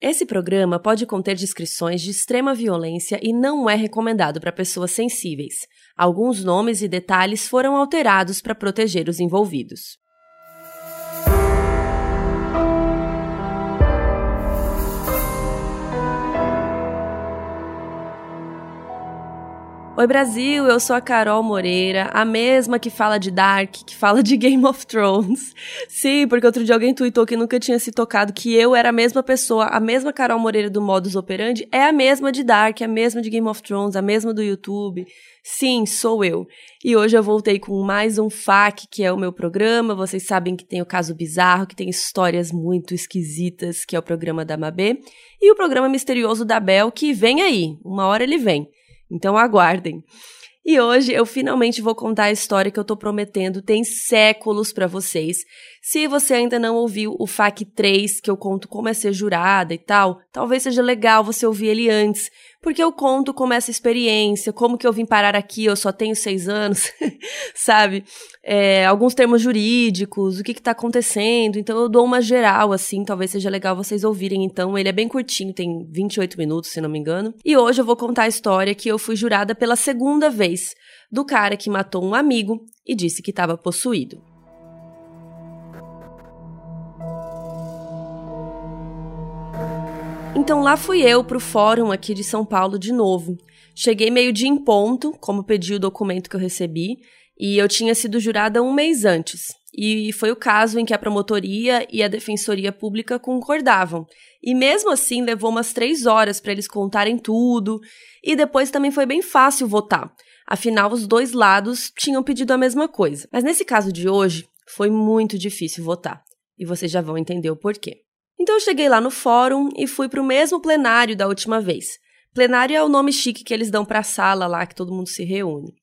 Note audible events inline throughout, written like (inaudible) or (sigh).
Esse programa pode conter descrições de extrema violência e não é recomendado para pessoas sensíveis. Alguns nomes e detalhes foram alterados para proteger os envolvidos. Oi Brasil, eu sou a Carol Moreira, a mesma que fala de Dark, que fala de (laughs) Game of Thrones. Sim, porque outro dia alguém tweetou que nunca tinha se tocado que eu era a mesma pessoa, a mesma Carol Moreira do Modus Operandi, é a mesma de Dark, a mesma de Game of Thrones, a mesma do YouTube. Sim, sou eu. E hoje eu voltei com mais um FAQ, que é o meu programa. Vocês sabem que tem o caso bizarro, que tem histórias muito esquisitas, que é o programa da Mabê, e o programa misterioso da Bel, que vem aí, uma hora ele vem. Então aguardem. E hoje eu finalmente vou contar a história que eu tô prometendo tem séculos para vocês. Se você ainda não ouviu o FAQ 3, que eu conto como é ser jurada e tal, talvez seja legal você ouvir ele antes, porque eu conto como é essa experiência, como que eu vim parar aqui, eu só tenho seis anos, (laughs) sabe? É, alguns termos jurídicos, o que que tá acontecendo, então eu dou uma geral, assim, talvez seja legal vocês ouvirem, então, ele é bem curtinho, tem 28 minutos, se não me engano, e hoje eu vou contar a história que eu fui jurada pela segunda vez, do cara que matou um amigo e disse que estava possuído. Então lá fui eu pro fórum aqui de São Paulo de novo. Cheguei meio dia em ponto, como pedi o documento que eu recebi, e eu tinha sido jurada um mês antes. E foi o caso em que a promotoria e a defensoria pública concordavam. E mesmo assim levou umas três horas para eles contarem tudo. E depois também foi bem fácil votar. Afinal, os dois lados tinham pedido a mesma coisa. Mas nesse caso de hoje, foi muito difícil votar. E vocês já vão entender o porquê. Então eu cheguei lá no fórum e fui para o mesmo plenário da última vez. Plenário é o nome chique que eles dão para a sala lá que todo mundo se reúne.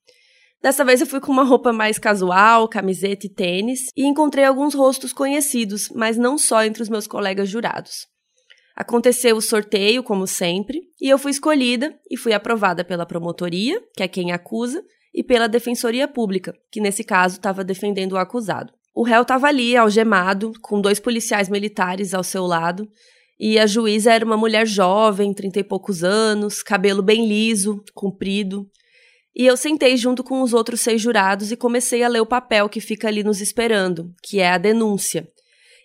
Dessa vez eu fui com uma roupa mais casual, camiseta e tênis, e encontrei alguns rostos conhecidos, mas não só entre os meus colegas jurados. Aconteceu o sorteio, como sempre, e eu fui escolhida e fui aprovada pela promotoria, que é quem acusa, e pela defensoria pública, que nesse caso estava defendendo o acusado. O réu estava ali, algemado, com dois policiais militares ao seu lado, e a juíza era uma mulher jovem, trinta e poucos anos, cabelo bem liso, comprido. E eu sentei junto com os outros seis jurados e comecei a ler o papel que fica ali nos esperando, que é a denúncia.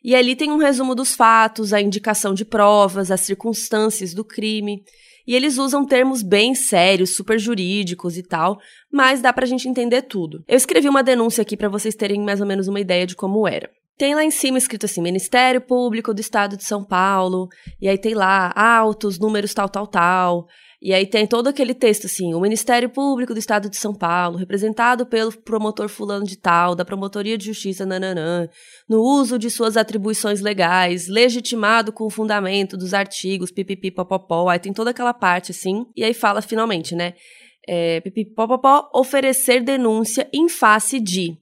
E ali tem um resumo dos fatos, a indicação de provas, as circunstâncias do crime. E eles usam termos bem sérios, super jurídicos e tal, mas dá pra gente entender tudo. Eu escrevi uma denúncia aqui para vocês terem mais ou menos uma ideia de como era. Tem lá em cima escrito assim: Ministério Público do Estado de São Paulo, e aí tem lá altos, números tal, tal, tal. E aí tem todo aquele texto assim: o Ministério Público do Estado de São Paulo, representado pelo promotor fulano de tal, da Promotoria de Justiça nananã, no uso de suas atribuições legais, legitimado com o fundamento dos artigos, pipipi popopó, aí tem toda aquela parte assim, e aí fala finalmente, né? É, oferecer denúncia em face de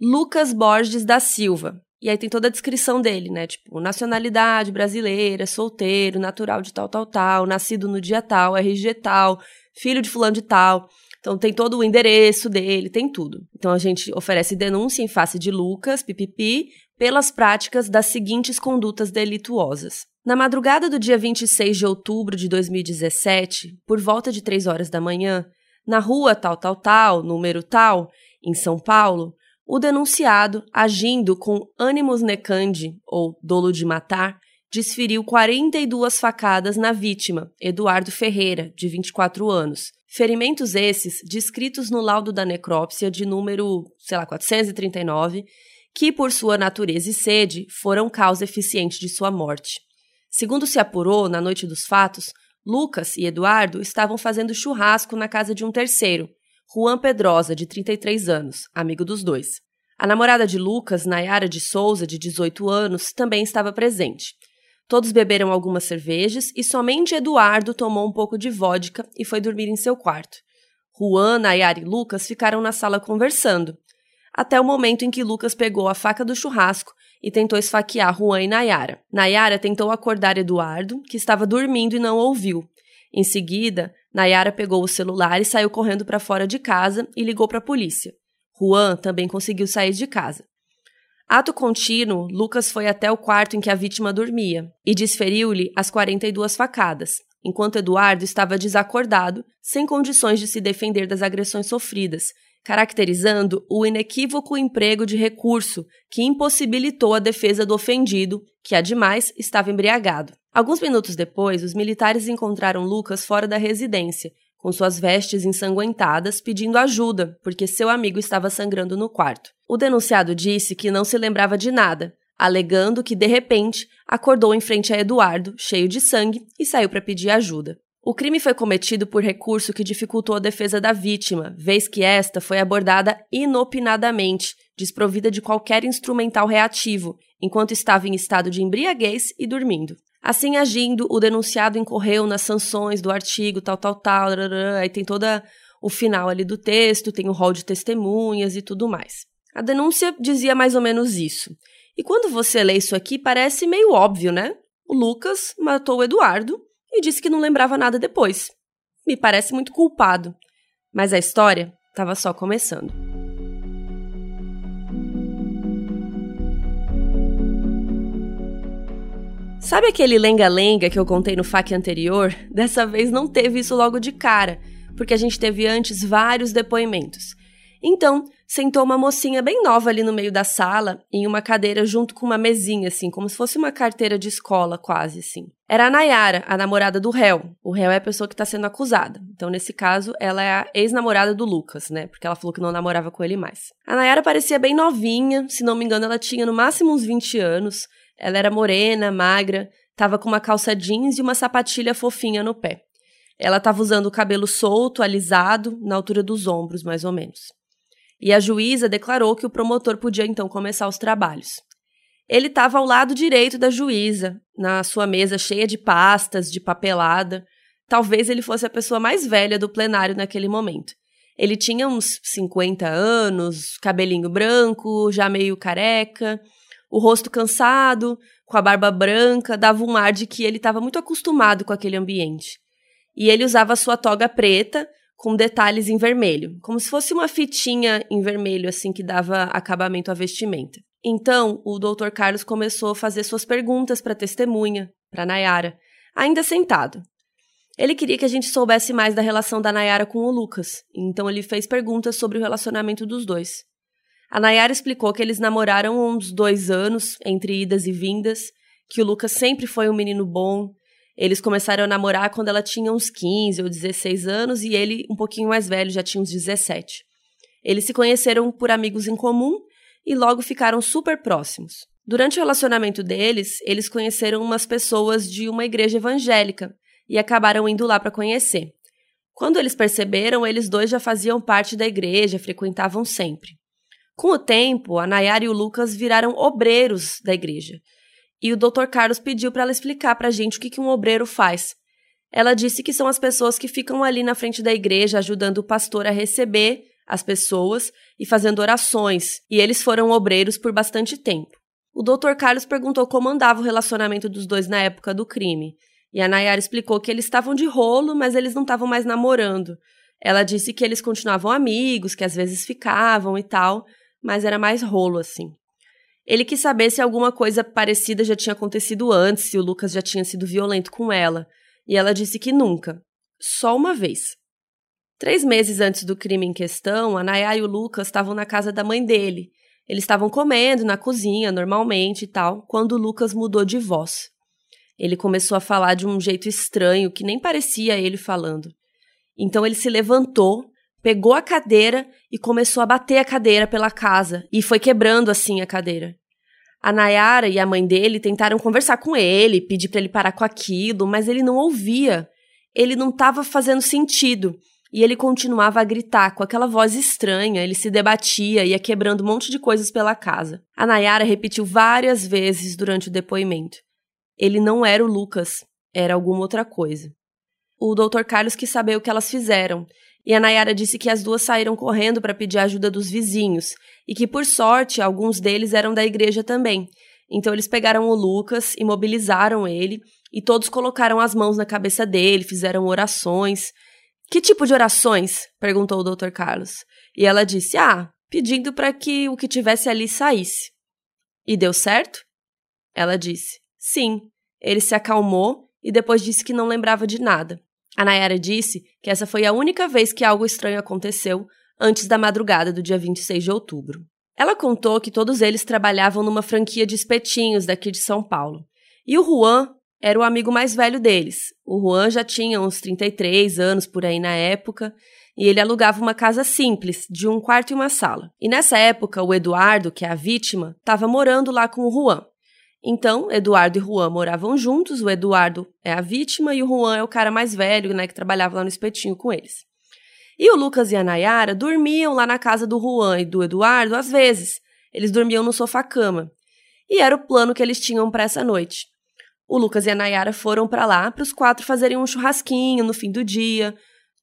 Lucas Borges da Silva, e aí tem toda a descrição dele, né? Tipo, nacionalidade brasileira, solteiro, natural de tal, tal, tal, nascido no dia tal, RG tal, filho de fulano de tal. Então tem todo o endereço dele, tem tudo. Então a gente oferece denúncia em face de Lucas, pipipi, pelas práticas das seguintes condutas delituosas. Na madrugada do dia 26 de outubro de 2017, por volta de 3 horas da manhã, na rua tal, tal, tal, número tal, em São Paulo, o denunciado, agindo com ânimos necandi, ou dolo de matar, desferiu 42 facadas na vítima, Eduardo Ferreira, de 24 anos. Ferimentos esses descritos no laudo da necrópsia de número, sei lá, 439, que, por sua natureza e sede, foram causa eficiente de sua morte. Segundo se apurou, na noite dos fatos, Lucas e Eduardo estavam fazendo churrasco na casa de um terceiro, Juan Pedrosa, de 33 anos, amigo dos dois. A namorada de Lucas, Nayara de Souza, de 18 anos, também estava presente. Todos beberam algumas cervejas e somente Eduardo tomou um pouco de vodka e foi dormir em seu quarto. Juan, Nayara e Lucas ficaram na sala conversando, até o momento em que Lucas pegou a faca do churrasco e tentou esfaquear Juan e Nayara. Nayara tentou acordar Eduardo, que estava dormindo e não ouviu. Em seguida, Nayara pegou o celular e saiu correndo para fora de casa e ligou para a polícia. Juan também conseguiu sair de casa. Ato contínuo, Lucas foi até o quarto em que a vítima dormia e desferiu-lhe as 42 facadas, enquanto Eduardo estava desacordado, sem condições de se defender das agressões sofridas, caracterizando o inequívoco emprego de recurso que impossibilitou a defesa do ofendido, que, ademais, estava embriagado. Alguns minutos depois, os militares encontraram Lucas fora da residência, com suas vestes ensanguentadas, pedindo ajuda, porque seu amigo estava sangrando no quarto. O denunciado disse que não se lembrava de nada, alegando que, de repente, acordou em frente a Eduardo, cheio de sangue, e saiu para pedir ajuda. O crime foi cometido por recurso que dificultou a defesa da vítima, vez que esta foi abordada inopinadamente, desprovida de qualquer instrumental reativo, enquanto estava em estado de embriaguez e dormindo. Assim agindo, o denunciado incorreu nas sanções do artigo tal, tal, tal, aí tem toda o final ali do texto, tem o rol de testemunhas e tudo mais. A denúncia dizia mais ou menos isso. E quando você lê isso aqui, parece meio óbvio, né? O Lucas matou o Eduardo e disse que não lembrava nada depois. Me parece muito culpado. Mas a história estava só começando. Sabe aquele lenga-lenga que eu contei no FAQ anterior? (laughs) Dessa vez não teve isso logo de cara, porque a gente teve antes vários depoimentos. Então, sentou uma mocinha bem nova ali no meio da sala, em uma cadeira junto com uma mesinha, assim, como se fosse uma carteira de escola, quase assim. Era a Nayara, a namorada do réu. O réu é a pessoa que está sendo acusada. Então, nesse caso, ela é a ex-namorada do Lucas, né? Porque ela falou que não namorava com ele mais. A Nayara parecia bem novinha, se não me engano, ela tinha no máximo uns 20 anos. Ela era morena, magra, tava com uma calça jeans e uma sapatilha fofinha no pé. Ela estava usando o cabelo solto, alisado, na altura dos ombros, mais ou menos e a juíza declarou que o promotor podia então começar os trabalhos. Ele estava ao lado direito da juíza, na sua mesa cheia de pastas, de papelada. Talvez ele fosse a pessoa mais velha do plenário naquele momento. Ele tinha uns 50 anos, cabelinho branco, já meio careca, o rosto cansado, com a barba branca, dava um ar de que ele estava muito acostumado com aquele ambiente. E ele usava sua toga preta, com detalhes em vermelho, como se fosse uma fitinha em vermelho, assim, que dava acabamento à vestimenta. Então, o Dr. Carlos começou a fazer suas perguntas para a testemunha, para Nayara, ainda sentado. Ele queria que a gente soubesse mais da relação da Nayara com o Lucas, então ele fez perguntas sobre o relacionamento dos dois. A Nayara explicou que eles namoraram uns dois anos, entre idas e vindas, que o Lucas sempre foi um menino bom, eles começaram a namorar quando ela tinha uns 15 ou 16 anos e ele, um pouquinho mais velho, já tinha uns 17. Eles se conheceram por amigos em comum e logo ficaram super próximos. Durante o relacionamento deles, eles conheceram umas pessoas de uma igreja evangélica e acabaram indo lá para conhecer. Quando eles perceberam, eles dois já faziam parte da igreja, frequentavam sempre. Com o tempo, a Nayara e o Lucas viraram obreiros da igreja e o Dr. Carlos pediu para ela explicar para a gente o que, que um obreiro faz. Ela disse que são as pessoas que ficam ali na frente da igreja ajudando o pastor a receber as pessoas e fazendo orações, e eles foram obreiros por bastante tempo. O Dr. Carlos perguntou como andava o relacionamento dos dois na época do crime, e a Nayara explicou que eles estavam de rolo, mas eles não estavam mais namorando. Ela disse que eles continuavam amigos, que às vezes ficavam e tal, mas era mais rolo assim. Ele quis saber se alguma coisa parecida já tinha acontecido antes, se o Lucas já tinha sido violento com ela. E ela disse que nunca. Só uma vez. Três meses antes do crime em questão, a Nayá e o Lucas estavam na casa da mãe dele. Eles estavam comendo na cozinha, normalmente e tal, quando o Lucas mudou de voz. Ele começou a falar de um jeito estranho, que nem parecia ele falando. Então ele se levantou, pegou a cadeira e começou a bater a cadeira pela casa, e foi quebrando assim a cadeira. A Nayara e a mãe dele tentaram conversar com ele, pedir para ele parar com aquilo, mas ele não ouvia. Ele não estava fazendo sentido. E ele continuava a gritar com aquela voz estranha, ele se debatia, ia quebrando um monte de coisas pela casa. A Nayara repetiu várias vezes durante o depoimento. Ele não era o Lucas, era alguma outra coisa. O Dr. Carlos quis saber o que elas fizeram, e a Nayara disse que as duas saíram correndo para pedir ajuda dos vizinhos e que, por sorte, alguns deles eram da igreja também. Então eles pegaram o Lucas, imobilizaram ele e todos colocaram as mãos na cabeça dele, fizeram orações. Que tipo de orações? perguntou o Dr. Carlos. E ela disse: Ah, pedindo para que o que tivesse ali saísse. E deu certo? Ela disse: Sim. Ele se acalmou e depois disse que não lembrava de nada. A Nayara disse que essa foi a única vez que algo estranho aconteceu antes da madrugada do dia 26 de outubro. Ela contou que todos eles trabalhavam numa franquia de espetinhos daqui de São Paulo. E o Juan era o amigo mais velho deles. O Juan já tinha uns 33 anos por aí na época e ele alugava uma casa simples, de um quarto e uma sala. E nessa época, o Eduardo, que é a vítima, estava morando lá com o Juan. Então, Eduardo e Juan moravam juntos, o Eduardo é a vítima e o Juan é o cara mais velho, né, que trabalhava lá no espetinho com eles. E o Lucas e a Nayara dormiam lá na casa do Juan e do Eduardo às vezes. Eles dormiam no sofá-cama. E era o plano que eles tinham para essa noite. O Lucas e a Nayara foram para lá para os quatro fazerem um churrasquinho no fim do dia.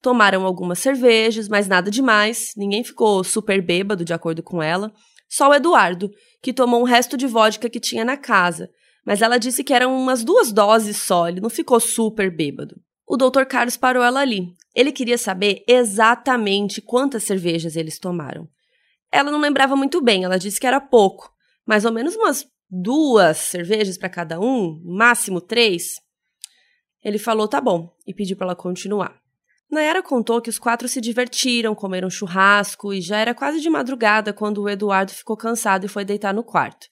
Tomaram algumas cervejas, mas nada demais. Ninguém ficou super bêbado, de acordo com ela. Só o Eduardo, que tomou um resto de vodka que tinha na casa. Mas ela disse que eram umas duas doses só, ele não ficou super bêbado. O Dr. Carlos parou ela ali. Ele queria saber exatamente quantas cervejas eles tomaram. Ela não lembrava muito bem, ela disse que era pouco. Mais ou menos umas duas cervejas para cada um, máximo três. Ele falou tá bom e pediu para ela continuar. Nayara contou que os quatro se divertiram, comeram churrasco e já era quase de madrugada quando o Eduardo ficou cansado e foi deitar no quarto.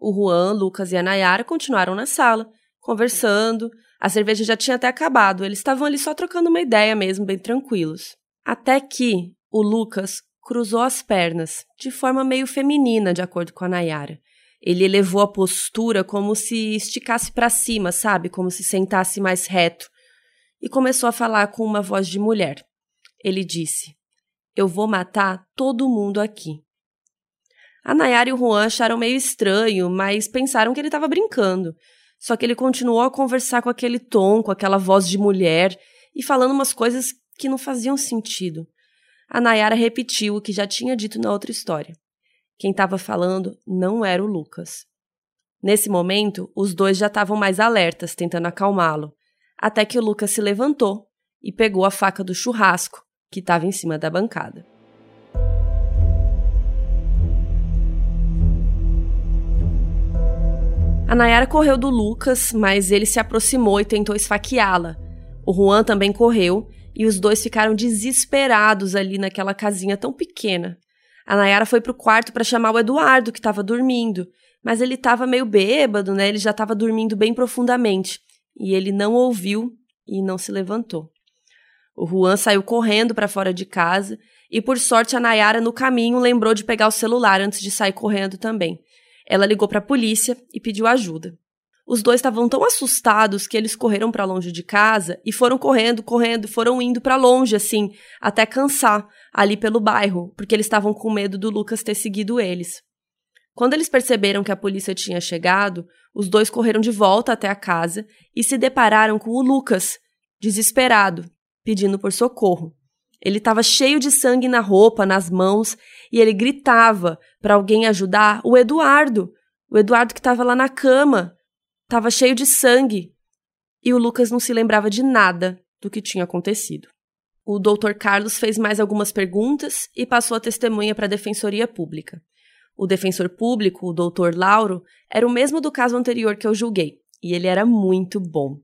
O Juan, Lucas e a Nayara continuaram na sala, conversando. A cerveja já tinha até acabado, eles estavam ali só trocando uma ideia mesmo, bem tranquilos. Até que o Lucas cruzou as pernas, de forma meio feminina, de acordo com a Nayara. Ele elevou a postura como se esticasse para cima, sabe? Como se sentasse mais reto e começou a falar com uma voz de mulher. Ele disse: Eu vou matar todo mundo aqui. A Nayara e o Juan acharam meio estranho, mas pensaram que ele estava brincando. Só que ele continuou a conversar com aquele tom, com aquela voz de mulher e falando umas coisas que não faziam sentido. A Nayara repetiu o que já tinha dito na outra história. Quem estava falando não era o Lucas. Nesse momento, os dois já estavam mais alertas, tentando acalmá-lo até que o Lucas se levantou e pegou a faca do churrasco que estava em cima da bancada. A Nayara correu do Lucas, mas ele se aproximou e tentou esfaqueá-la. O Juan também correu e os dois ficaram desesperados ali naquela casinha tão pequena. A Nayara foi pro quarto para chamar o Eduardo, que estava dormindo, mas ele estava meio bêbado, né? Ele já estava dormindo bem profundamente e ele não ouviu e não se levantou. O Juan saiu correndo para fora de casa e, por sorte, a Nayara, no caminho, lembrou de pegar o celular antes de sair correndo também. Ela ligou para a polícia e pediu ajuda. Os dois estavam tão assustados que eles correram para longe de casa e foram correndo, correndo, foram indo para longe, assim, até cansar, ali pelo bairro, porque eles estavam com medo do Lucas ter seguido eles. Quando eles perceberam que a polícia tinha chegado, os dois correram de volta até a casa e se depararam com o Lucas, desesperado, pedindo por socorro. Ele estava cheio de sangue na roupa, nas mãos, e ele gritava para alguém ajudar o Eduardo. O Eduardo que estava lá na cama. Estava cheio de sangue. E o Lucas não se lembrava de nada do que tinha acontecido. O doutor Carlos fez mais algumas perguntas e passou a testemunha para a Defensoria Pública. O defensor público, o doutor Lauro, era o mesmo do caso anterior que eu julguei, e ele era muito bom.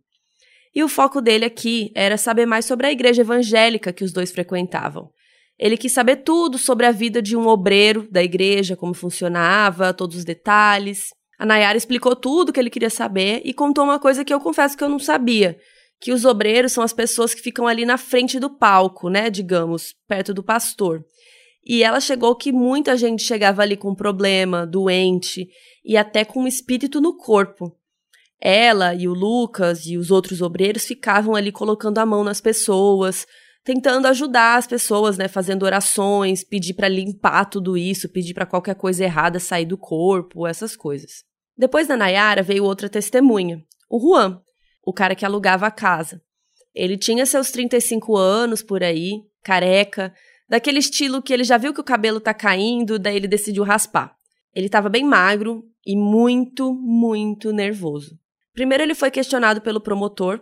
E o foco dele aqui era saber mais sobre a igreja evangélica que os dois frequentavam. Ele quis saber tudo sobre a vida de um obreiro da igreja, como funcionava, todos os detalhes. A Nayara explicou tudo que ele queria saber e contou uma coisa que eu confesso que eu não sabia, que os obreiros são as pessoas que ficam ali na frente do palco, né, digamos, perto do pastor. E ela chegou que muita gente chegava ali com problema, doente e até com espírito no corpo. Ela e o Lucas e os outros obreiros ficavam ali colocando a mão nas pessoas, tentando ajudar as pessoas, né, fazendo orações, pedir para limpar tudo isso, pedir para qualquer coisa errada sair do corpo, essas coisas. Depois da Nayara veio outra testemunha, o Juan, o cara que alugava a casa. Ele tinha seus 35 anos por aí, careca, daquele estilo que ele já viu que o cabelo tá caindo, daí ele decidiu raspar. Ele estava bem magro e muito, muito nervoso. Primeiro ele foi questionado pelo promotor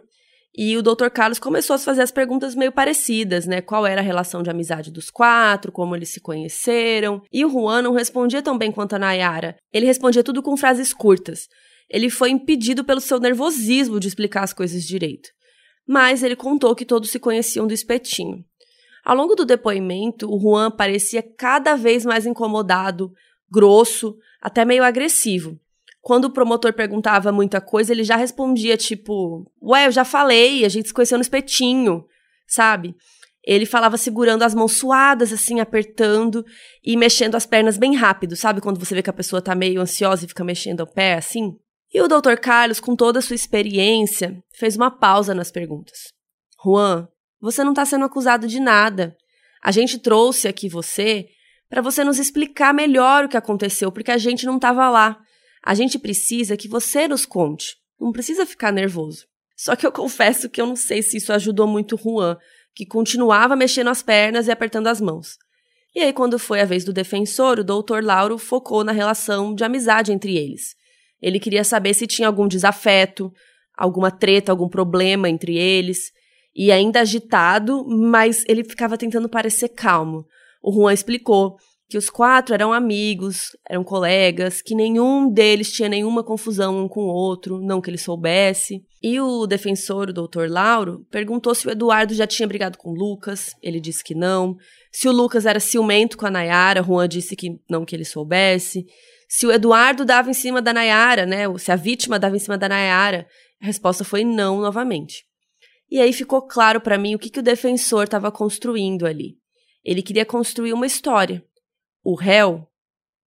E o Dr. Carlos começou a fazer as perguntas meio parecidas, né? Qual era a relação de amizade dos quatro, como eles se conheceram. E o Juan não respondia tão bem quanto a Nayara. Ele respondia tudo com frases curtas. Ele foi impedido pelo seu nervosismo de explicar as coisas direito. Mas ele contou que todos se conheciam do espetinho. Ao longo do depoimento, o Juan parecia cada vez mais incomodado, grosso, até meio agressivo. Quando o promotor perguntava muita coisa, ele já respondia tipo: Ué, eu já falei, a gente se conheceu no espetinho, sabe? Ele falava segurando as mãos suadas, assim, apertando e mexendo as pernas bem rápido, sabe? Quando você vê que a pessoa tá meio ansiosa e fica mexendo o pé, assim. E o Dr. Carlos, com toda a sua experiência, fez uma pausa nas perguntas. Juan, você não tá sendo acusado de nada. A gente trouxe aqui você para você nos explicar melhor o que aconteceu, porque a gente não estava lá. A gente precisa que você nos conte. Não precisa ficar nervoso. Só que eu confesso que eu não sei se isso ajudou muito Juan, que continuava mexendo as pernas e apertando as mãos. E aí, quando foi a vez do defensor, o doutor Lauro focou na relação de amizade entre eles. Ele queria saber se tinha algum desafeto, alguma treta, algum problema entre eles. E ainda agitado, mas ele ficava tentando parecer calmo. O Juan explicou que os quatro eram amigos, eram colegas, que nenhum deles tinha nenhuma confusão um com o outro, não que ele soubesse. E o defensor, o doutor Lauro, perguntou se o Eduardo já tinha brigado com o Lucas, ele disse que não. Se o Lucas era ciumento com a Nayara, Juan disse que não que ele soubesse. Se o Eduardo dava em cima da Nayara, né, se a vítima dava em cima da Nayara, a resposta foi não novamente. E aí ficou claro para mim o que, que o defensor estava construindo ali. Ele queria construir uma história, o réu,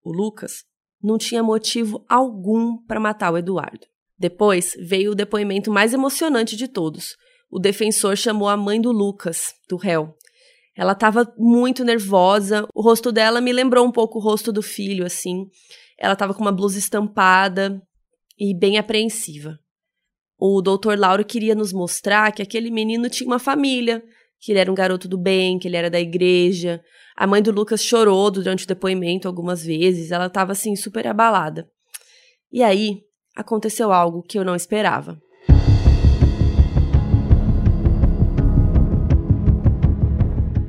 o Lucas, não tinha motivo algum para matar o Eduardo. Depois veio o depoimento mais emocionante de todos. O defensor chamou a mãe do Lucas, do réu. Ela estava muito nervosa, o rosto dela me lembrou um pouco o rosto do filho, assim. Ela estava com uma blusa estampada e bem apreensiva. O doutor Lauro queria nos mostrar que aquele menino tinha uma família, que ele era um garoto do bem, que ele era da igreja, a mãe do Lucas chorou durante o depoimento algumas vezes, ela estava assim super abalada. E aí aconteceu algo que eu não esperava.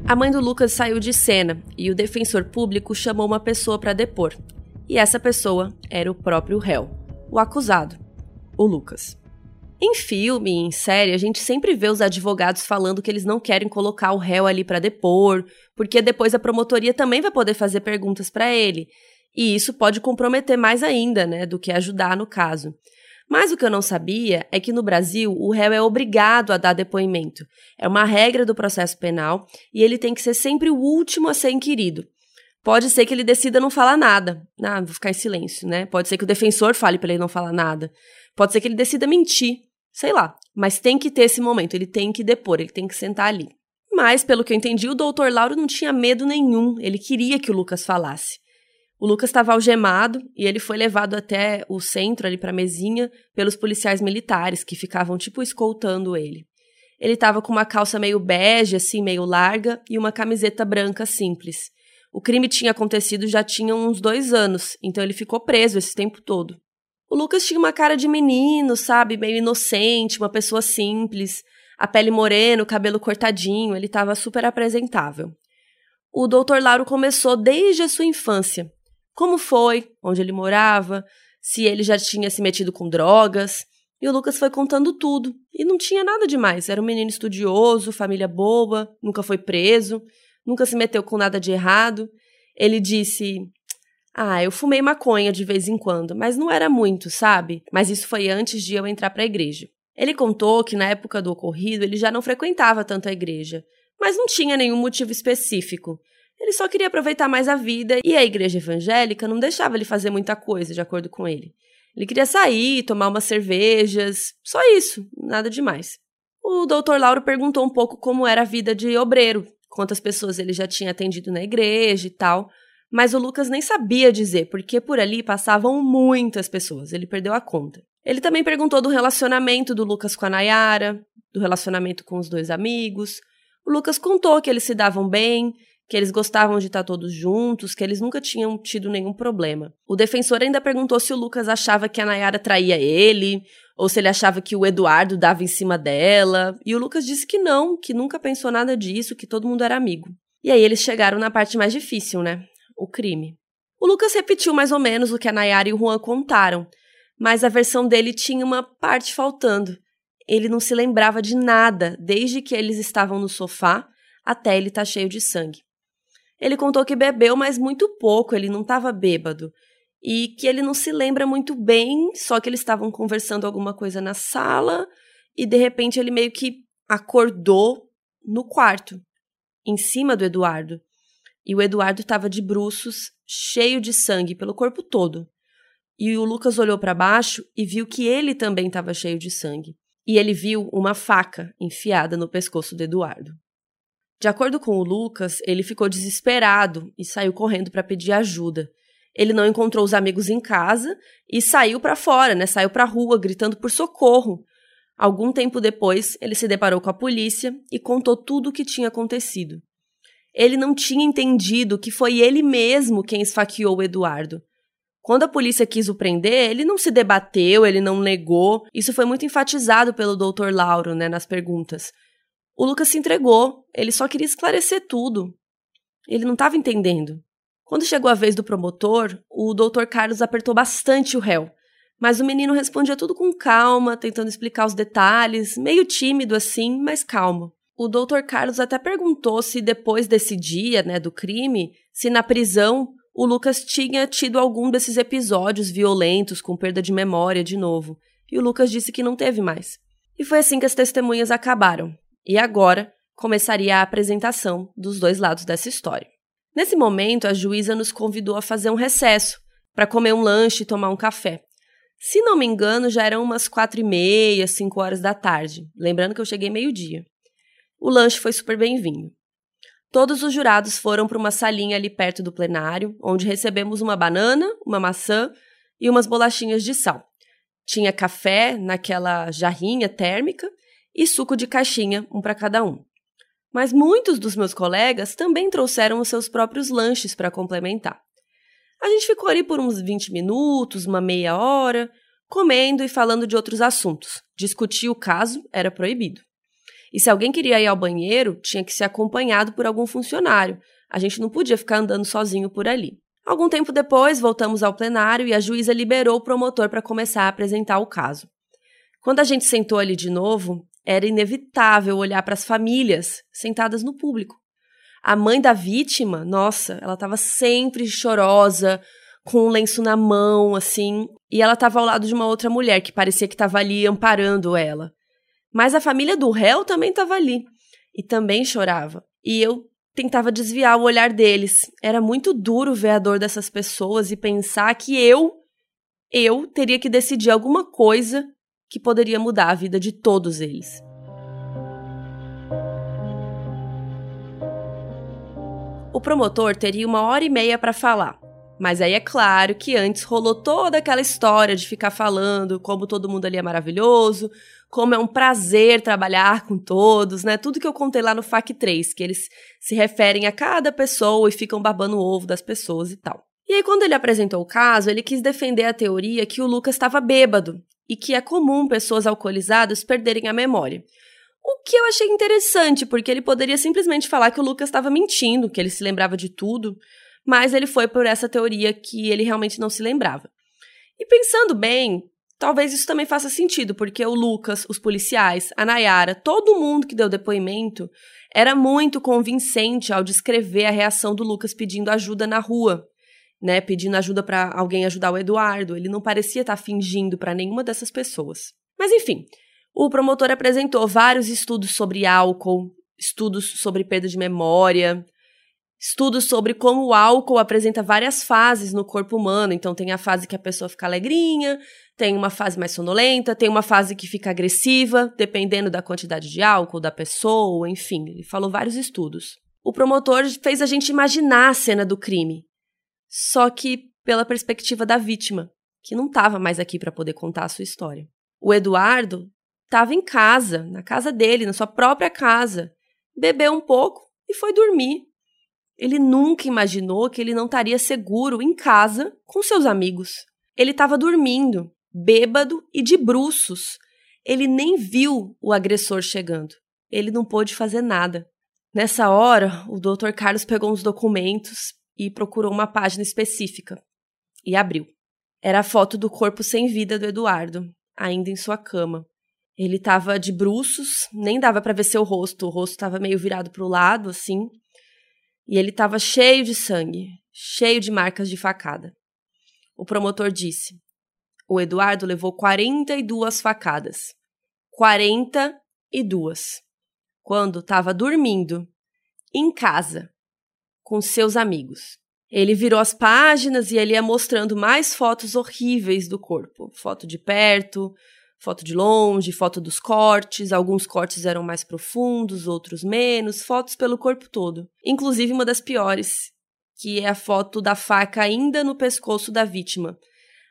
A mãe do Lucas saiu de cena e o defensor público chamou uma pessoa para depor. E essa pessoa era o próprio réu, o acusado, o Lucas. Em filme, em série, a gente sempre vê os advogados falando que eles não querem colocar o réu ali para depor, porque depois a promotoria também vai poder fazer perguntas para ele. E isso pode comprometer mais ainda, né, do que ajudar no caso. Mas o que eu não sabia é que no Brasil o réu é obrigado a dar depoimento. É uma regra do processo penal e ele tem que ser sempre o último a ser inquirido. Pode ser que ele decida não falar nada. Ah, vou ficar em silêncio, né? Pode ser que o defensor fale para ele não falar nada. Pode ser que ele decida mentir. Sei lá, mas tem que ter esse momento, ele tem que depor, ele tem que sentar ali. Mas, pelo que eu entendi, o doutor Lauro não tinha medo nenhum, ele queria que o Lucas falasse. O Lucas estava algemado e ele foi levado até o centro, ali para a mesinha, pelos policiais militares que ficavam tipo escoltando ele. Ele estava com uma calça meio bege, assim, meio larga, e uma camiseta branca simples. O crime tinha acontecido já tinha uns dois anos, então ele ficou preso esse tempo todo. O Lucas tinha uma cara de menino, sabe? Meio inocente, uma pessoa simples. A pele morena, o cabelo cortadinho, ele estava super apresentável. O doutor Lauro começou desde a sua infância. Como foi, onde ele morava, se ele já tinha se metido com drogas. E o Lucas foi contando tudo. E não tinha nada demais. Era um menino estudioso, família boa, nunca foi preso, nunca se meteu com nada de errado. Ele disse: ah, eu fumei maconha de vez em quando, mas não era muito, sabe? Mas isso foi antes de eu entrar para a igreja. Ele contou que na época do ocorrido ele já não frequentava tanto a igreja, mas não tinha nenhum motivo específico. Ele só queria aproveitar mais a vida e a igreja evangélica não deixava ele fazer muita coisa, de acordo com ele. Ele queria sair, tomar umas cervejas, só isso, nada demais. O doutor Lauro perguntou um pouco como era a vida de obreiro, quantas pessoas ele já tinha atendido na igreja e tal. Mas o Lucas nem sabia dizer, porque por ali passavam muitas pessoas, ele perdeu a conta. Ele também perguntou do relacionamento do Lucas com a Nayara, do relacionamento com os dois amigos. O Lucas contou que eles se davam bem, que eles gostavam de estar todos juntos, que eles nunca tinham tido nenhum problema. O defensor ainda perguntou se o Lucas achava que a Nayara traía ele, ou se ele achava que o Eduardo dava em cima dela. E o Lucas disse que não, que nunca pensou nada disso, que todo mundo era amigo. E aí eles chegaram na parte mais difícil, né? O crime. O Lucas repetiu mais ou menos o que a Nayara e o Juan contaram, mas a versão dele tinha uma parte faltando. Ele não se lembrava de nada desde que eles estavam no sofá até ele estar tá cheio de sangue. Ele contou que bebeu, mas muito pouco, ele não estava bêbado. E que ele não se lembra muito bem, só que eles estavam conversando alguma coisa na sala e de repente ele meio que acordou no quarto, em cima do Eduardo. E o Eduardo estava de bruços, cheio de sangue pelo corpo todo. E o Lucas olhou para baixo e viu que ele também estava cheio de sangue. E ele viu uma faca enfiada no pescoço do Eduardo. De acordo com o Lucas, ele ficou desesperado e saiu correndo para pedir ajuda. Ele não encontrou os amigos em casa e saiu para fora, né? Saiu para a rua gritando por socorro. Algum tempo depois, ele se deparou com a polícia e contou tudo o que tinha acontecido. Ele não tinha entendido que foi ele mesmo quem esfaqueou o Eduardo. Quando a polícia quis o prender, ele não se debateu, ele não negou. Isso foi muito enfatizado pelo Dr. Lauro, né, nas perguntas. O Lucas se entregou, ele só queria esclarecer tudo. Ele não estava entendendo. Quando chegou a vez do promotor, o Dr. Carlos apertou bastante o réu, mas o menino respondia tudo com calma, tentando explicar os detalhes, meio tímido assim, mas calmo. O Dr. Carlos até perguntou se depois desse dia, né, do crime, se na prisão o Lucas tinha tido algum desses episódios violentos com perda de memória de novo. E o Lucas disse que não teve mais. E foi assim que as testemunhas acabaram. E agora começaria a apresentação dos dois lados dessa história. Nesse momento, a juíza nos convidou a fazer um recesso para comer um lanche e tomar um café. Se não me engano, já eram umas quatro e meia, cinco horas da tarde. Lembrando que eu cheguei meio-dia. O lanche foi super bem-vindo. Todos os jurados foram para uma salinha ali perto do plenário, onde recebemos uma banana, uma maçã e umas bolachinhas de sal. Tinha café naquela jarrinha térmica e suco de caixinha, um para cada um. Mas muitos dos meus colegas também trouxeram os seus próprios lanches para complementar. A gente ficou ali por uns 20 minutos, uma meia hora, comendo e falando de outros assuntos. Discutir o caso era proibido. E se alguém queria ir ao banheiro, tinha que ser acompanhado por algum funcionário. A gente não podia ficar andando sozinho por ali. Algum tempo depois, voltamos ao plenário e a juíza liberou o promotor para começar a apresentar o caso. Quando a gente sentou ali de novo, era inevitável olhar para as famílias sentadas no público. A mãe da vítima, nossa, ela estava sempre chorosa, com um lenço na mão, assim, e ela estava ao lado de uma outra mulher que parecia que estava ali amparando ela. Mas a família do réu também estava ali e também chorava. E eu tentava desviar o olhar deles. Era muito duro ver a dor dessas pessoas e pensar que eu, eu teria que decidir alguma coisa que poderia mudar a vida de todos eles. O promotor teria uma hora e meia para falar, mas aí é claro que antes rolou toda aquela história de ficar falando como todo mundo ali é maravilhoso, como é um prazer trabalhar com todos, né? Tudo que eu contei lá no FAC 3, que eles se referem a cada pessoa e ficam babando o ovo das pessoas e tal. E aí, quando ele apresentou o caso, ele quis defender a teoria que o Lucas estava bêbado e que é comum pessoas alcoolizadas perderem a memória. O que eu achei interessante, porque ele poderia simplesmente falar que o Lucas estava mentindo, que ele se lembrava de tudo, mas ele foi por essa teoria que ele realmente não se lembrava. E pensando bem, talvez isso também faça sentido, porque o Lucas, os policiais, a Nayara, todo mundo que deu depoimento era muito convincente ao descrever a reação do Lucas pedindo ajuda na rua né, pedindo ajuda para alguém ajudar o Eduardo. Ele não parecia estar tá fingindo para nenhuma dessas pessoas. Mas enfim, o promotor apresentou vários estudos sobre álcool, estudos sobre perda de memória, estudos sobre como o álcool apresenta várias fases no corpo humano. Então, tem a fase que a pessoa fica alegrinha, tem uma fase mais sonolenta, tem uma fase que fica agressiva, dependendo da quantidade de álcool da pessoa, enfim, ele falou vários estudos. O promotor fez a gente imaginar a cena do crime só que pela perspectiva da vítima, que não estava mais aqui para poder contar a sua história. O Eduardo estava em casa, na casa dele, na sua própria casa, bebeu um pouco e foi dormir. Ele nunca imaginou que ele não estaria seguro em casa com seus amigos. Ele estava dormindo, bêbado e de bruços. Ele nem viu o agressor chegando. Ele não pôde fazer nada. Nessa hora, o Dr. Carlos pegou uns documentos e procurou uma página específica e abriu. Era a foto do corpo sem vida do Eduardo, ainda em sua cama. Ele estava de bruços, nem dava para ver seu rosto, o rosto estava meio virado para o lado, assim. E ele estava cheio de sangue, cheio de marcas de facada. O promotor disse: o Eduardo levou 42 facadas. 42. Quando estava dormindo, em casa, com seus amigos. Ele virou as páginas e ele ia mostrando mais fotos horríveis do corpo. Foto de perto, foto de longe, foto dos cortes. Alguns cortes eram mais profundos, outros menos. Fotos pelo corpo todo. Inclusive uma das piores, que é a foto da faca ainda no pescoço da vítima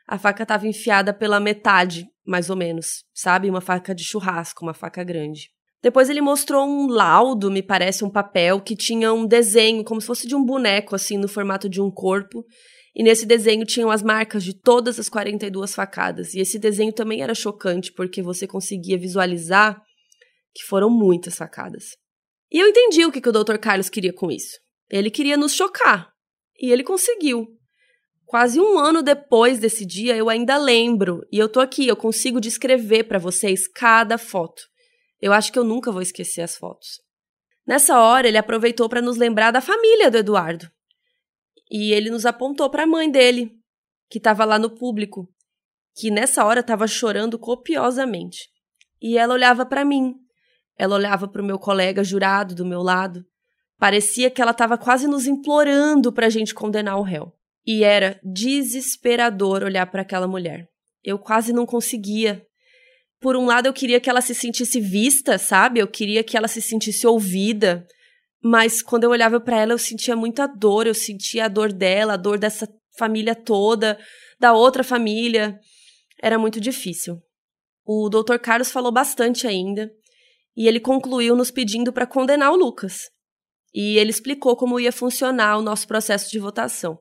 a faca estava enfiada pela metade, mais ou menos, sabe? Uma faca de churrasco, uma faca grande. Depois ele mostrou um laudo, me parece um papel, que tinha um desenho, como se fosse de um boneco, assim, no formato de um corpo. E nesse desenho tinham as marcas de todas as 42 facadas. E esse desenho também era chocante, porque você conseguia visualizar que foram muitas facadas. E eu entendi o que, que o Dr. Carlos queria com isso. Ele queria nos chocar. E ele conseguiu. Quase um ano depois desse dia, eu ainda lembro. E eu tô aqui, eu consigo descrever para vocês cada foto. Eu acho que eu nunca vou esquecer as fotos. Nessa hora, ele aproveitou para nos lembrar da família do Eduardo. E ele nos apontou para a mãe dele, que estava lá no público, que nessa hora estava chorando copiosamente. E ela olhava para mim. Ela olhava para o meu colega jurado do meu lado. Parecia que ela estava quase nos implorando para a gente condenar o réu. E era desesperador olhar para aquela mulher. Eu quase não conseguia. Por um lado, eu queria que ela se sentisse vista, sabe? Eu queria que ela se sentisse ouvida. Mas quando eu olhava para ela, eu sentia muita dor. Eu sentia a dor dela, a dor dessa família toda, da outra família. Era muito difícil. O Dr. Carlos falou bastante ainda. E ele concluiu nos pedindo para condenar o Lucas. E ele explicou como ia funcionar o nosso processo de votação.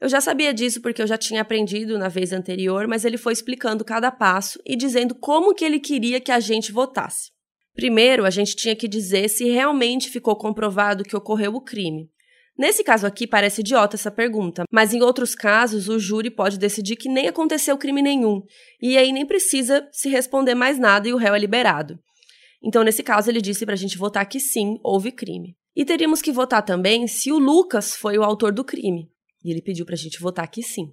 Eu já sabia disso porque eu já tinha aprendido na vez anterior, mas ele foi explicando cada passo e dizendo como que ele queria que a gente votasse. Primeiro, a gente tinha que dizer se realmente ficou comprovado que ocorreu o crime. Nesse caso aqui parece idiota essa pergunta, mas em outros casos o júri pode decidir que nem aconteceu crime nenhum, e aí nem precisa se responder mais nada e o réu é liberado. Então, nesse caso, ele disse para a gente votar que sim, houve crime. E teríamos que votar também se o Lucas foi o autor do crime. E ele pediu para a gente votar que sim.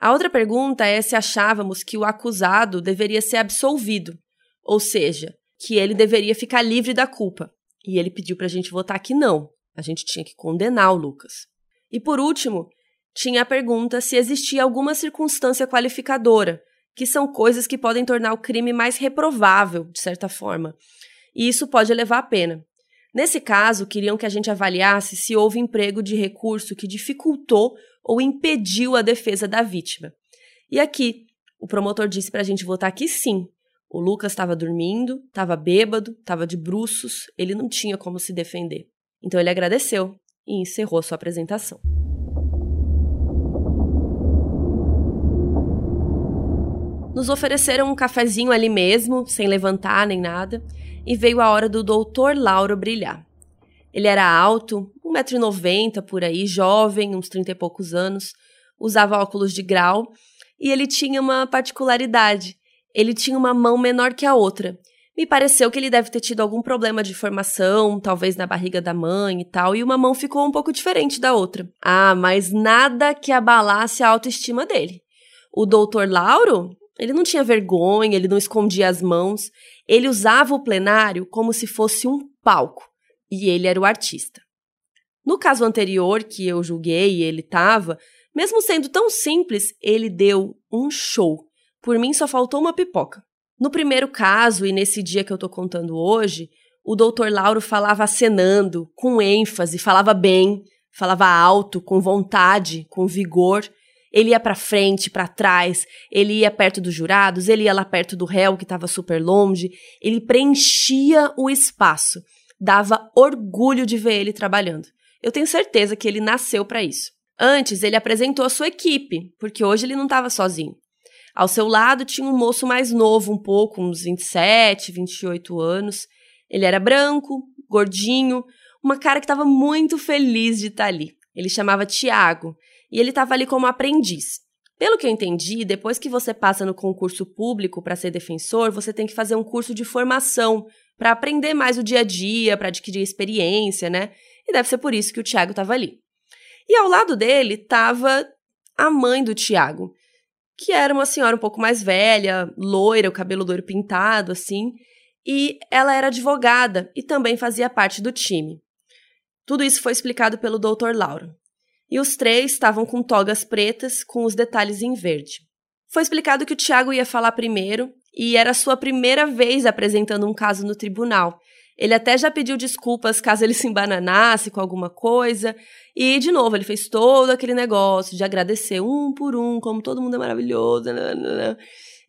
A outra pergunta é se achávamos que o acusado deveria ser absolvido, ou seja, que ele deveria ficar livre da culpa. E ele pediu para a gente votar que não. A gente tinha que condenar o Lucas. E por último, tinha a pergunta se existia alguma circunstância qualificadora, que são coisas que podem tornar o crime mais reprovável, de certa forma. E isso pode elevar a pena. Nesse caso, queriam que a gente avaliasse se houve emprego de recurso que dificultou ou impediu a defesa da vítima. E aqui, o promotor disse para a gente votar que sim. O Lucas estava dormindo, estava bêbado, estava de bruços, ele não tinha como se defender. Então ele agradeceu e encerrou sua apresentação. Nos ofereceram um cafezinho ali mesmo, sem levantar nem nada, e veio a hora do doutor Lauro brilhar. Ele era alto, 1,90m por aí, jovem, uns 30 e poucos anos, usava óculos de grau e ele tinha uma particularidade. Ele tinha uma mão menor que a outra. Me pareceu que ele deve ter tido algum problema de formação, talvez na barriga da mãe e tal, e uma mão ficou um pouco diferente da outra. Ah, mas nada que abalasse a autoestima dele. O doutor Lauro, ele não tinha vergonha, ele não escondia as mãos, ele usava o plenário como se fosse um palco, e ele era o artista. No caso anterior, que eu julguei e ele estava, mesmo sendo tão simples, ele deu um show. Por mim, só faltou uma pipoca. No primeiro caso, e nesse dia que eu tô contando hoje, o doutor Lauro falava acenando, com ênfase, falava bem, falava alto, com vontade, com vigor. Ele ia para frente, para trás, ele ia perto dos jurados, ele ia lá perto do réu que estava super longe, ele preenchia o espaço. Dava orgulho de ver ele trabalhando. Eu tenho certeza que ele nasceu para isso. Antes, ele apresentou a sua equipe, porque hoje ele não estava sozinho. Ao seu lado tinha um moço mais novo, um pouco, uns 27, 28 anos. Ele era branco, gordinho, uma cara que estava muito feliz de estar tá ali. Ele chamava Tiago e ele estava ali como aprendiz. Pelo que eu entendi, depois que você passa no concurso público para ser defensor, você tem que fazer um curso de formação para aprender mais o dia a dia, para adquirir experiência, né? E deve ser por isso que o Tiago estava ali. E ao lado dele estava a mãe do Tiago, que era uma senhora um pouco mais velha, loira, o cabelo loiro pintado, assim, e ela era advogada e também fazia parte do time. Tudo isso foi explicado pelo Dr. Lauro. E os três estavam com togas pretas com os detalhes em verde. Foi explicado que o Tiago ia falar primeiro e era sua primeira vez apresentando um caso no tribunal. Ele até já pediu desculpas caso ele se embananasse com alguma coisa. E, de novo, ele fez todo aquele negócio de agradecer um por um, como todo mundo é maravilhoso. Nanana.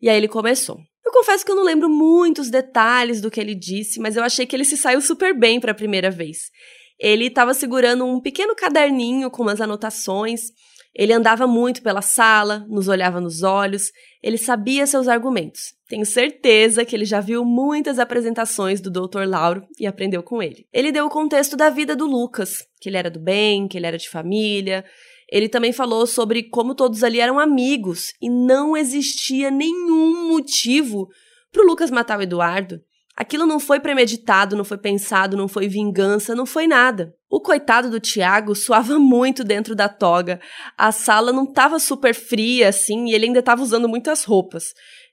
E aí ele começou. Eu confesso que eu não lembro muitos detalhes do que ele disse, mas eu achei que ele se saiu super bem para a primeira vez. Ele estava segurando um pequeno caderninho com umas anotações. Ele andava muito pela sala, nos olhava nos olhos, ele sabia seus argumentos. Tenho certeza que ele já viu muitas apresentações do Dr. Lauro e aprendeu com ele. Ele deu o contexto da vida do Lucas, que ele era do bem, que ele era de família. Ele também falou sobre como todos ali eram amigos e não existia nenhum motivo para o Lucas matar o Eduardo. Aquilo não foi premeditado, não foi pensado, não foi vingança, não foi nada. O coitado do Tiago suava (laughs) muito dentro da toga. A sala não estava super fria assim e ele ainda estava usando muitas roupas.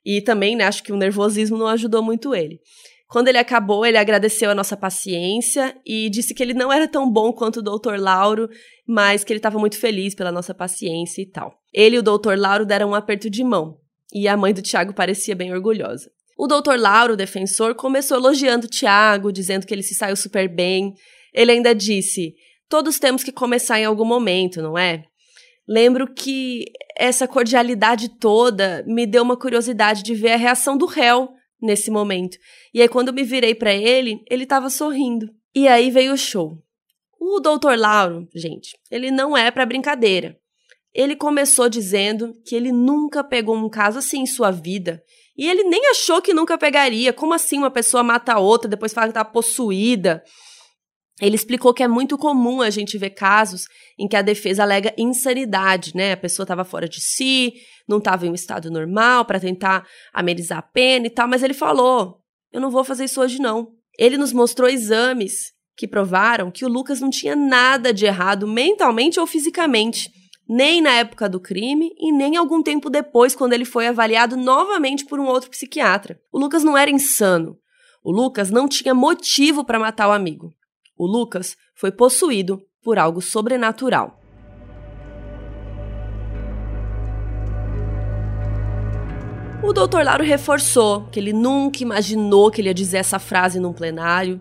E também, né, acho que o nervosismo não ajudou muito ele. Quando ele acabou, ele agradeceu a nossa paciência e disse que ele não era tão bom quanto o Dr. Lauro, mas que ele estava muito feliz pela nossa paciência e tal. Ele e o Dr. Lauro deram um aperto de mão, e a mãe do Tiago parecia bem orgulhosa. O doutor Lauro, o defensor, começou elogiando Tiago, dizendo que ele se saiu super bem. Ele ainda disse: Todos temos que começar em algum momento, não é? Lembro que essa cordialidade toda me deu uma curiosidade de ver a reação do réu nesse momento. E aí, quando me virei para ele, ele estava sorrindo. E aí veio o show. O doutor Lauro, gente, ele não é para brincadeira. Ele começou dizendo que ele nunca pegou um caso assim em sua vida e ele nem achou que nunca pegaria. Como assim uma pessoa mata a outra, depois fala que tá possuída? Ele explicou que é muito comum a gente ver casos em que a defesa alega insanidade, né? A pessoa estava fora de si, não estava em um estado normal para tentar amenizar a pena e tal, mas ele falou: "Eu não vou fazer isso hoje não". Ele nos mostrou exames que provaram que o Lucas não tinha nada de errado mentalmente ou fisicamente nem na época do crime e nem algum tempo depois, quando ele foi avaliado novamente por um outro psiquiatra. O Lucas não era insano. O Lucas não tinha motivo para matar o amigo. O Lucas foi possuído por algo sobrenatural. O Dr. Lauro reforçou que ele nunca imaginou que ele ia dizer essa frase num plenário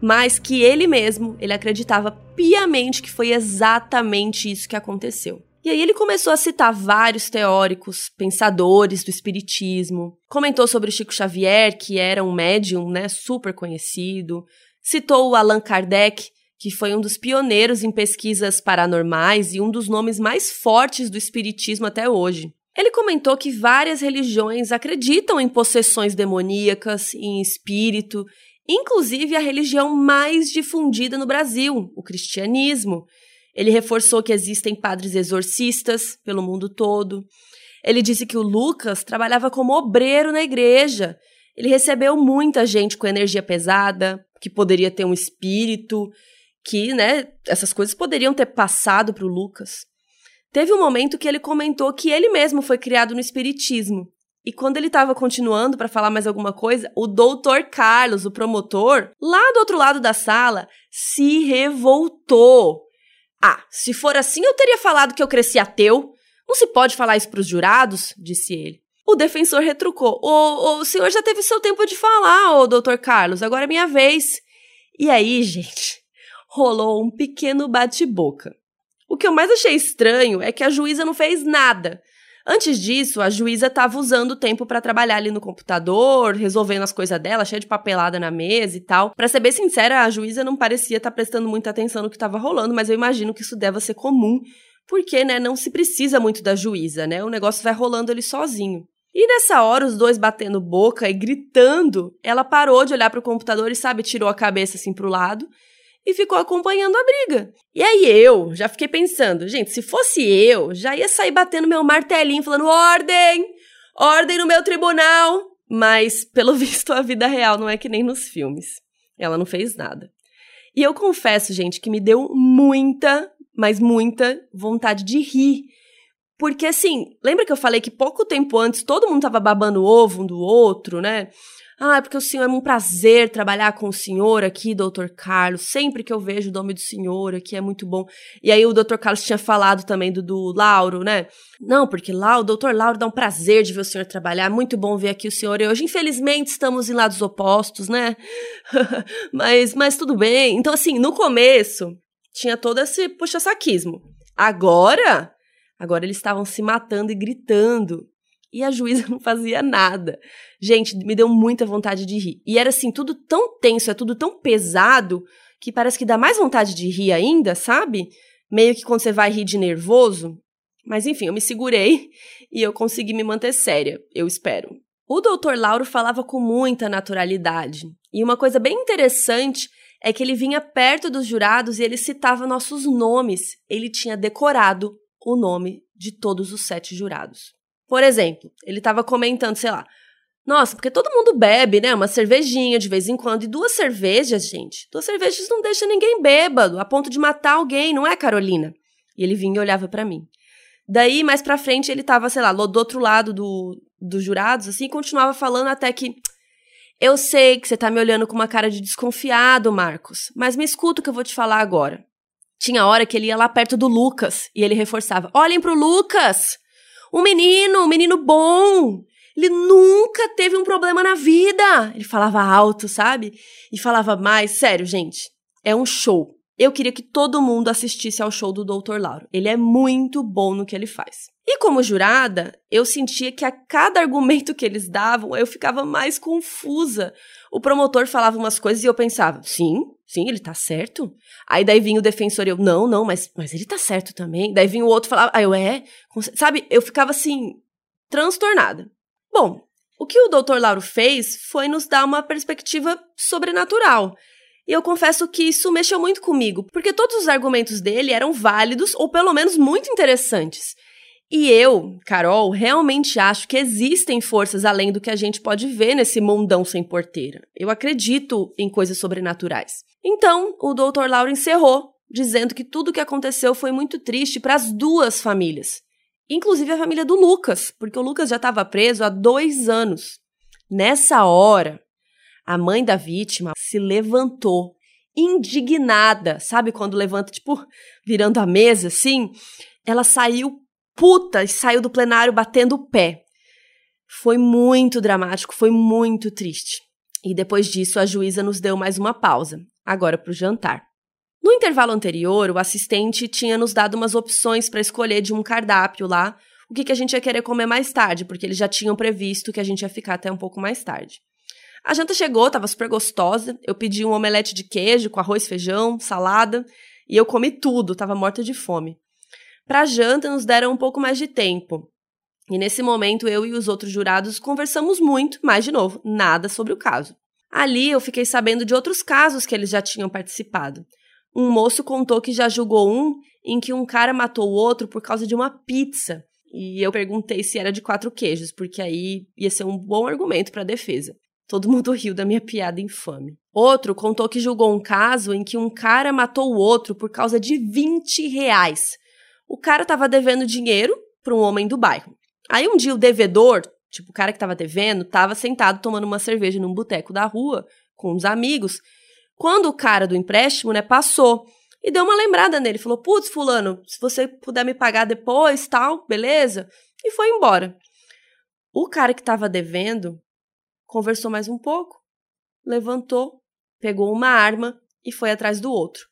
mas que ele mesmo, ele acreditava piamente que foi exatamente isso que aconteceu. E aí ele começou a citar vários teóricos, pensadores do espiritismo, comentou sobre Chico Xavier, que era um médium, né, super conhecido, citou o Allan Kardec, que foi um dos pioneiros em pesquisas paranormais e um dos nomes mais fortes do espiritismo até hoje. Ele comentou que várias religiões acreditam em possessões demoníacas, em espírito inclusive a religião mais difundida no Brasil, o cristianismo. Ele reforçou que existem padres exorcistas pelo mundo todo. Ele disse que o Lucas trabalhava como obreiro na igreja. Ele recebeu muita gente com energia pesada, que poderia ter um espírito, que, né, essas coisas poderiam ter passado para o Lucas. Teve um momento que ele comentou que ele mesmo foi criado no espiritismo e quando ele estava continuando para falar mais alguma coisa, o doutor Carlos, o promotor, lá do outro lado da sala, se revoltou. Ah, se for assim, eu teria falado que eu cresci ateu. Não se pode falar isso para os jurados, disse ele. O defensor retrucou: o, o senhor já teve seu tempo de falar, ô doutor Carlos, agora é minha vez. E aí, gente, rolou um pequeno bate-boca. O que eu mais achei estranho é que a juíza não fez nada. Antes disso, a juíza estava usando o tempo para trabalhar ali no computador, resolvendo as coisas dela, cheia de papelada na mesa e tal. Para ser bem sincera, a juíza não parecia estar tá prestando muita atenção no que estava rolando, mas eu imagino que isso deva ser comum, porque, né, não se precisa muito da juíza, né? O negócio vai rolando ali sozinho. E nessa hora, os dois batendo boca e gritando, ela parou de olhar para o computador e, sabe, tirou a cabeça assim pro lado e ficou acompanhando a briga. E aí eu já fiquei pensando, gente, se fosse eu, já ia sair batendo meu martelinho falando ordem, ordem no meu tribunal. Mas, pelo (laughs) visto, a vida real não é que nem nos filmes. Ela não fez nada. E eu confesso, gente, que me deu muita, mas muita vontade de rir porque, assim, lembra que eu falei que pouco tempo antes todo mundo tava babando ovo um do outro, né? Ah, porque o senhor é um prazer trabalhar com o senhor aqui, doutor Carlos. Sempre que eu vejo o nome do senhor aqui é muito bom. E aí o doutor Carlos tinha falado também do, do Lauro, né? Não, porque lá o doutor Lauro dá um prazer de ver o senhor trabalhar. Muito bom ver aqui o senhor e hoje. Infelizmente estamos em lados opostos, né? (laughs) mas, mas tudo bem. Então, assim, no começo tinha todo esse puxa-saquismo. Agora Agora eles estavam se matando e gritando. E a juíza (laughs) não fazia nada. Gente, me deu muita vontade de rir. E era assim, tudo tão tenso, é tudo tão pesado, que parece que dá mais vontade de rir ainda, sabe? Meio que quando você vai rir de nervoso. Mas enfim, eu me segurei (laughs) e eu consegui me manter séria, eu espero. O doutor Lauro falava com muita naturalidade. E uma coisa bem interessante é que ele vinha perto dos jurados e ele citava nossos nomes. Ele tinha decorado o nome de todos os sete jurados. Por exemplo, ele estava comentando, sei lá, nossa, porque todo mundo bebe, né? Uma cervejinha de vez em quando. E duas cervejas, gente. Duas cervejas não deixa ninguém bêbado, a ponto de matar alguém, não é, Carolina? E ele vinha e olhava para mim. Daí, mais pra frente, ele tava, sei lá, do outro lado do, dos jurados, assim, e continuava falando até que. Eu sei que você tá me olhando com uma cara de desconfiado, Marcos, mas me escuta o que eu vou te falar agora. Tinha hora que ele ia lá perto do Lucas e ele reforçava: Olhem pro Lucas! Um menino, um menino bom! Ele nunca teve um problema na vida! Ele falava alto, sabe? E falava mais. Sério, gente, é um show. Eu queria que todo mundo assistisse ao show do Dr. Lauro. Ele é muito bom no que ele faz. E como jurada, eu sentia que a cada argumento que eles davam, eu ficava mais confusa. O promotor falava umas coisas e eu pensava, sim, sim, ele tá certo. Aí daí vinha o defensor e eu, não, não, mas, mas ele tá certo também. Daí vinha o outro falava, ah, eu é? Sabe, eu ficava assim, transtornada. Bom, o que o Dr. Lauro fez foi nos dar uma perspectiva sobrenatural. E eu confesso que isso mexeu muito comigo, porque todos os argumentos dele eram válidos ou pelo menos muito interessantes. E eu, Carol, realmente acho que existem forças além do que a gente pode ver nesse mundão sem porteira. Eu acredito em coisas sobrenaturais. Então, o Dr. Lauro encerrou, dizendo que tudo o que aconteceu foi muito triste para as duas famílias. Inclusive a família do Lucas, porque o Lucas já estava preso há dois anos. Nessa hora, a mãe da vítima se levantou, indignada. Sabe quando levanta, tipo, virando a mesa assim? Ela saiu puta e saiu do plenário batendo o pé. Foi muito dramático, foi muito triste. E depois disso, a juíza nos deu mais uma pausa, agora para o jantar. No intervalo anterior, o assistente tinha nos dado umas opções para escolher de um cardápio lá, o que, que a gente ia querer comer mais tarde, porque eles já tinham previsto que a gente ia ficar até um pouco mais tarde. A janta chegou, estava super gostosa. Eu pedi um omelete de queijo com arroz, feijão, salada, e eu comi tudo, estava morta de fome. Para janta, nos deram um pouco mais de tempo. E nesse momento, eu e os outros jurados conversamos muito, mas, de novo, nada sobre o caso. Ali eu fiquei sabendo de outros casos que eles já tinham participado. Um moço contou que já julgou um em que um cara matou o outro por causa de uma pizza. E eu perguntei se era de quatro queijos, porque aí ia ser um bom argumento para a defesa. Todo (laughs) mundo riu da minha piada infame. Outro contou que julgou um caso em que um cara matou o outro por causa de 20 reais. O cara estava devendo dinheiro para um homem do bairro. Aí um dia o devedor, tipo o cara que estava devendo, estava sentado tomando uma cerveja num boteco da rua com uns amigos. Quando o cara do empréstimo, né, passou e deu uma lembrada nele, falou: "Putz, fulano, se você puder me pagar depois, tal, beleza?" E foi embora. O cara que estava devendo conversou mais um pouco, levantou, pegou uma arma e foi atrás do outro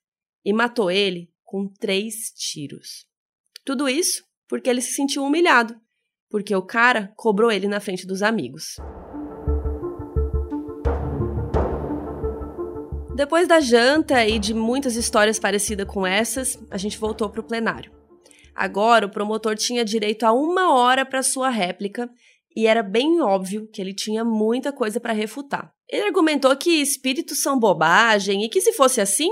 e matou ele com três tiros. Tudo isso porque ele se sentiu humilhado, porque o cara cobrou ele na frente dos amigos. Depois da janta e de muitas histórias parecidas com essas, a gente voltou para o plenário. Agora, o promotor tinha direito a uma hora para sua réplica e era bem óbvio que ele tinha muita coisa para refutar. Ele argumentou que espíritos são bobagem e que se fosse assim,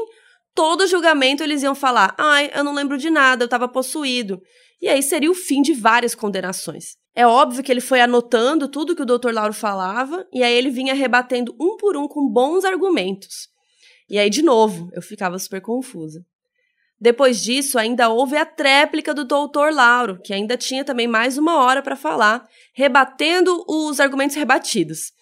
todo julgamento eles iam falar: "Ai, eu não lembro de nada, eu estava possuído". E aí seria o fim de várias condenações. É óbvio que ele foi anotando tudo que o Dr. Lauro falava e aí ele vinha rebatendo um por um com bons argumentos. E aí, de novo, eu ficava super confusa. Depois disso, ainda houve a tréplica do doutor Lauro, que ainda tinha também mais uma hora para falar, rebatendo os argumentos rebatidos.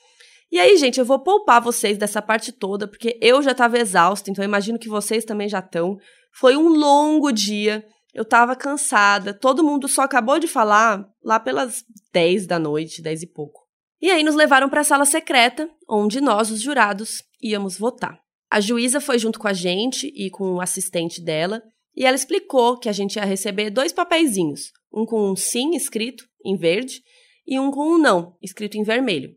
E aí, gente, eu vou poupar vocês dessa parte toda, porque eu já estava exausta, então imagino que vocês também já estão. Foi um longo dia, eu estava cansada, todo mundo só acabou de falar lá pelas 10 da noite, 10 e pouco. E aí nos levaram para a sala secreta, onde nós, os jurados, íamos votar. A juíza foi junto com a gente e com o assistente dela, e ela explicou que a gente ia receber dois papeizinhos, um com um sim escrito em verde e um com um não escrito em vermelho.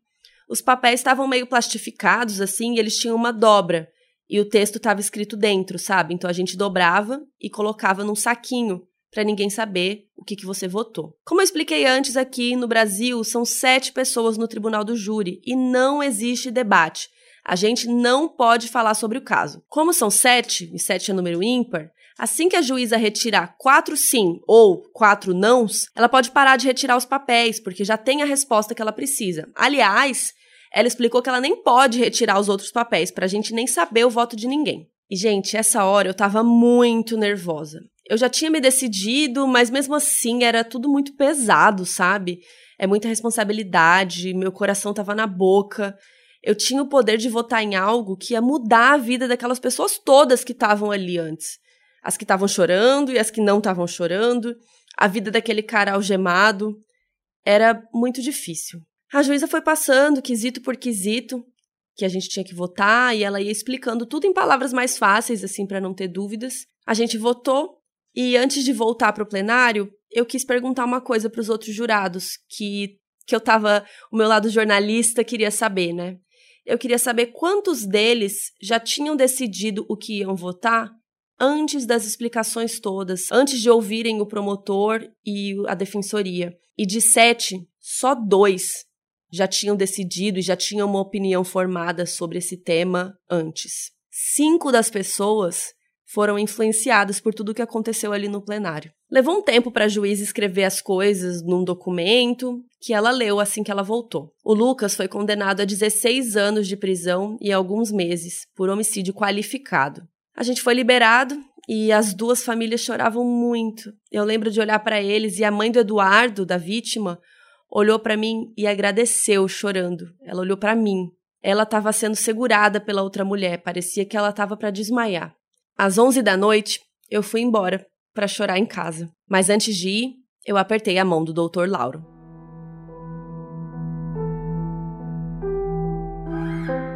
Os papéis estavam meio plastificados assim, e eles tinham uma dobra, e o texto estava escrito dentro, sabe? Então a gente dobrava e colocava num saquinho para ninguém saber o que, que você votou. Como eu expliquei antes aqui, no Brasil são sete pessoas no tribunal do júri e não existe debate. A gente não pode falar sobre o caso. Como são sete, e sete é número ímpar, assim que a juíza retirar quatro sim ou quatro nãos, ela pode parar de retirar os papéis, porque já tem a resposta que ela precisa. Aliás, ela explicou que ela nem pode retirar os outros papéis, para a gente nem saber o voto de ninguém. E, gente, essa hora eu tava muito nervosa. Eu já tinha me decidido, mas mesmo assim era tudo muito pesado, sabe? É muita responsabilidade, meu coração tava na boca eu tinha o poder de votar em algo que ia mudar a vida daquelas pessoas todas que estavam ali antes. As que estavam chorando e as que não estavam chorando, a vida daquele cara algemado. Era muito difícil. A juíza foi passando, quesito por quesito, que a gente tinha que votar, e ela ia explicando tudo em palavras mais fáceis, assim, para não ter dúvidas. A gente votou, e antes de voltar para o plenário, eu quis perguntar uma coisa para os outros jurados, que, que eu tava. O meu lado jornalista queria saber, né? Eu queria saber quantos deles já tinham decidido o que iam votar antes das explicações todas, antes de ouvirem o promotor e a defensoria. E de sete, só dois já tinham decidido e já tinham uma opinião formada sobre esse tema antes. Cinco das pessoas foram influenciadas por tudo o que aconteceu ali no plenário. Levou um tempo para a juíza escrever as coisas num documento que ela leu assim que ela voltou. O Lucas foi condenado a 16 anos de prisão e alguns meses por homicídio qualificado. A gente foi liberado e as duas famílias choravam muito. Eu lembro de olhar para eles e a mãe do Eduardo, da vítima, olhou para mim e agradeceu, chorando. Ela olhou para mim. Ela estava sendo segurada pela outra mulher, parecia que ela estava para desmaiar. Às 11 da noite, eu fui embora para chorar em casa. Mas antes de ir, eu apertei a mão do Dr. Lauro.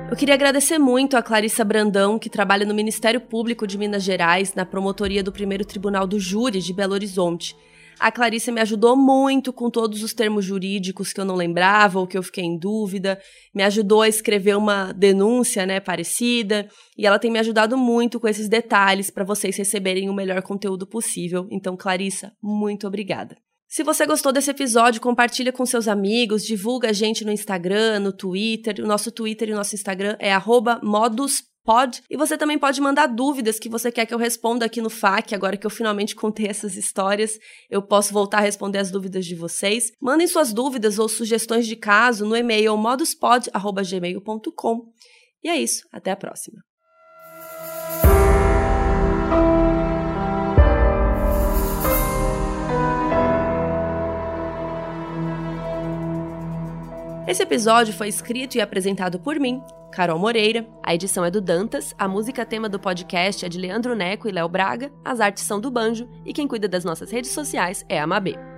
Eu queria agradecer muito a Clarissa Brandão, que trabalha no Ministério Público de Minas Gerais, na promotoria do Primeiro Tribunal do Júri de Belo Horizonte, a Clarice me ajudou muito com todos os termos jurídicos que eu não lembrava ou que eu fiquei em dúvida, me ajudou a escrever uma denúncia, né, parecida, e ela tem me ajudado muito com esses detalhes para vocês receberem o melhor conteúdo possível. Então, Clarissa, muito obrigada. Se você gostou desse episódio, compartilha com seus amigos, divulga a gente no Instagram, no Twitter. O nosso Twitter e o nosso Instagram é modus Pod. E você também pode mandar dúvidas que você quer que eu responda aqui no FAQ, agora que eu finalmente contei essas histórias. Eu posso voltar a responder as dúvidas de vocês. Mandem suas dúvidas ou sugestões de caso no e-mail moduspod.gmail.com. E é isso, até a próxima. Esse episódio foi escrito e apresentado por mim, Carol Moreira. A edição é do Dantas, a música tema do podcast é de Leandro Neco e Léo Braga, as artes são do Banjo e quem cuida das nossas redes sociais é a Mabê.